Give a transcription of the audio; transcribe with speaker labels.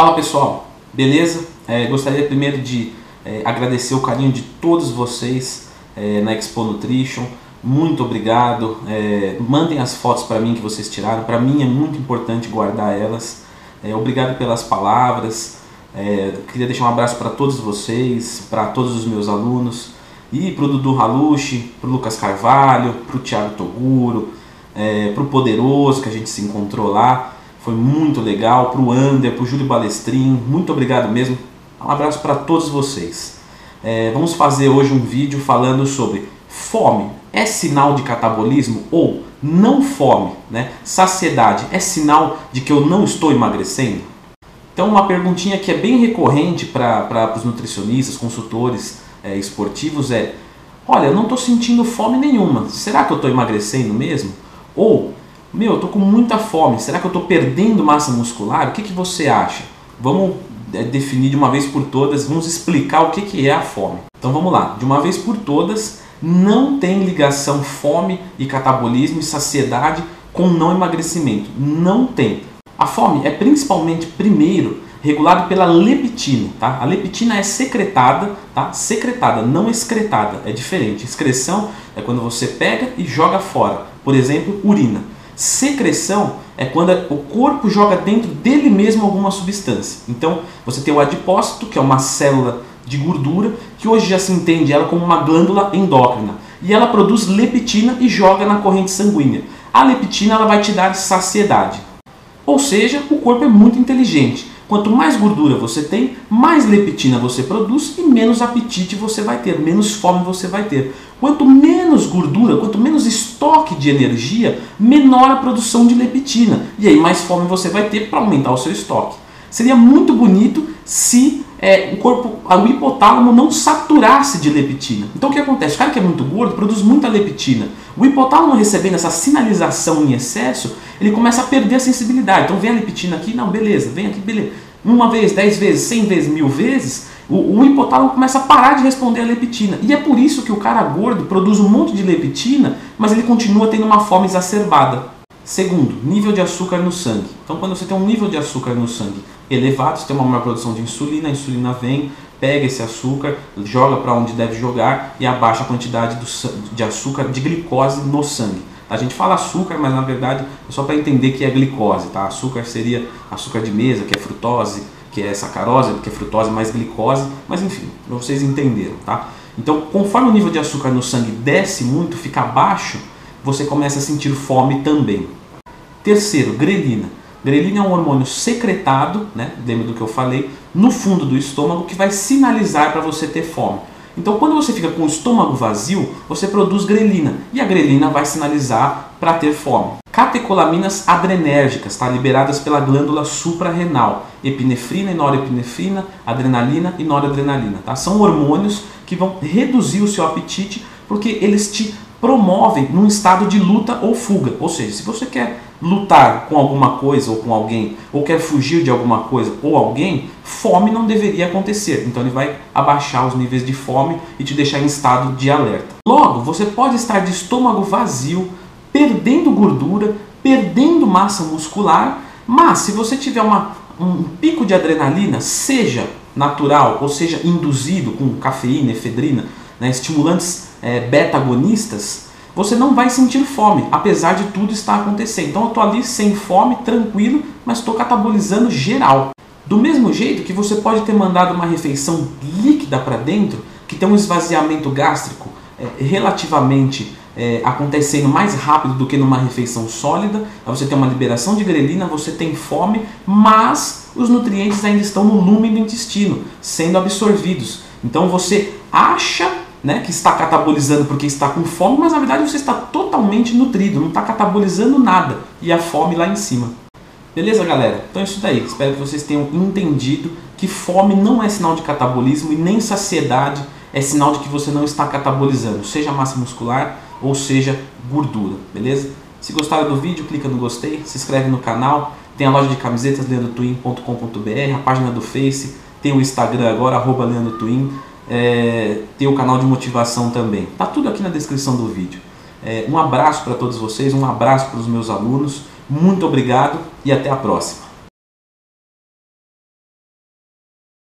Speaker 1: Fala pessoal, beleza? É, gostaria primeiro de é, agradecer o carinho de todos vocês é, na Expo Nutrition. Muito obrigado. É, mandem as fotos para mim que vocês tiraram. Para mim é muito importante guardar elas. É, obrigado pelas palavras. É, queria deixar um abraço para todos vocês, para todos os meus alunos e para o Dudu Halushi, para o Lucas Carvalho, para o Thiago Toguro, para o Poderoso que a gente se encontrou lá. Foi muito legal. Para o Ander, para o Júlio Balestrin, muito obrigado mesmo. Um abraço para todos vocês. É, vamos fazer hoje um vídeo falando sobre fome é sinal de catabolismo ou não fome, né? Saciedade é sinal de que eu não estou emagrecendo? Então, uma perguntinha que é bem recorrente para os nutricionistas, consultores é, esportivos é: olha, eu não estou sentindo fome nenhuma, será que eu estou emagrecendo mesmo? Ou, meu, eu estou com muita fome, será que eu estou perdendo massa muscular? O que, que você acha? Vamos é, definir de uma vez por todas, vamos explicar o que, que é a fome. Então vamos lá, de uma vez por todas, não tem ligação fome e catabolismo e saciedade com não emagrecimento. Não tem. A fome é principalmente, primeiro, regulado pela leptina, tá? A leptina é secretada, tá? Secretada, não excretada, é diferente. Excreção é quando você pega e joga fora, por exemplo, urina. Secreção é quando o corpo joga dentro dele mesmo alguma substância. Então, você tem o adipócito, que é uma célula de gordura, que hoje já se entende ela como uma glândula endócrina. E ela produz leptina e joga na corrente sanguínea. A leptina ela vai te dar saciedade. Ou seja, o corpo é muito inteligente. Quanto mais gordura você tem, mais leptina você produz e menos apetite você vai ter, menos fome você vai ter. Quanto menos gordura, quanto menos estoque de energia, menor a produção de leptina. E aí mais fome você vai ter para aumentar o seu estoque. Seria muito bonito se é, o corpo, o hipotálamo não saturasse de leptina. Então o que acontece? O cara que é muito gordo produz muita leptina. O hipotálamo recebendo essa sinalização em excesso, ele começa a perder a sensibilidade. Então vem a leptina aqui, não, beleza, vem aqui, beleza. Uma vez, dez vezes, cem vezes, mil vezes, o, o hipotálamo começa a parar de responder a leptina. E é por isso que o cara gordo produz um monte de leptina, mas ele continua tendo uma fome exacerbada. Segundo, nível de açúcar no sangue. Então, quando você tem um nível de açúcar no sangue elevado, você tem uma maior produção de insulina, a insulina vem, pega esse açúcar, joga para onde deve jogar e abaixa a quantidade do, de açúcar, de glicose no sangue. A gente fala açúcar, mas na verdade é só para entender que é glicose. Tá? Açúcar seria açúcar de mesa, que é frutose, que é sacarose, que é frutose mais glicose, mas enfim, para vocês entenderam. Tá? Então, conforme o nível de açúcar no sangue desce muito, fica baixo, você começa a sentir fome também. Terceiro, grelina. Grelina é um hormônio secretado, né, lembra do que eu falei, no fundo do estômago que vai sinalizar para você ter fome. Então, quando você fica com o estômago vazio, você produz grelina e a grelina vai sinalizar para ter fome. Catecolaminas adrenérgicas, tá? liberadas pela glândula suprarrenal, epinefrina e norepinefrina, adrenalina e noradrenalina. Tá? São hormônios que vão reduzir o seu apetite porque eles te promovem num estado de luta ou fuga. Ou seja, se você quer lutar com alguma coisa ou com alguém, ou quer fugir de alguma coisa ou alguém, fome não deveria acontecer. Então ele vai abaixar os níveis de fome e te deixar em estado de alerta. Logo, você pode estar de estômago vazio, perdendo gordura, perdendo massa muscular, mas se você tiver uma, um pico de adrenalina, seja natural ou seja induzido com cafeína, efedrina, né, estimulantes é, beta-agonistas, você não vai sentir fome, apesar de tudo estar acontecendo. Então eu estou ali sem fome, tranquilo, mas estou catabolizando geral. Do mesmo jeito que você pode ter mandado uma refeição líquida para dentro, que tem um esvaziamento gástrico é, relativamente é, acontecendo mais rápido do que numa refeição sólida, você tem uma liberação de grelina, você tem fome, mas os nutrientes ainda estão no lume do intestino, sendo absorvidos. Então você acha né, que está catabolizando porque está com fome, mas na verdade você está totalmente nutrido, não está catabolizando nada e a fome lá em cima. Beleza, galera? Então é isso daí. Espero que vocês tenham entendido que fome não é sinal de catabolismo e nem saciedade é sinal de que você não está catabolizando, seja massa muscular ou seja gordura, beleza? Se gostaram do vídeo, clica no gostei, se inscreve no canal, tem a loja de camisetas leandrotwin.com.br, a página do Face, tem o Instagram agora, arroba leandrotwin é, tem o canal de motivação também. Tá tudo aqui na descrição do vídeo. É, um abraço para todos vocês, um abraço para os meus alunos, muito obrigado e até a próxima.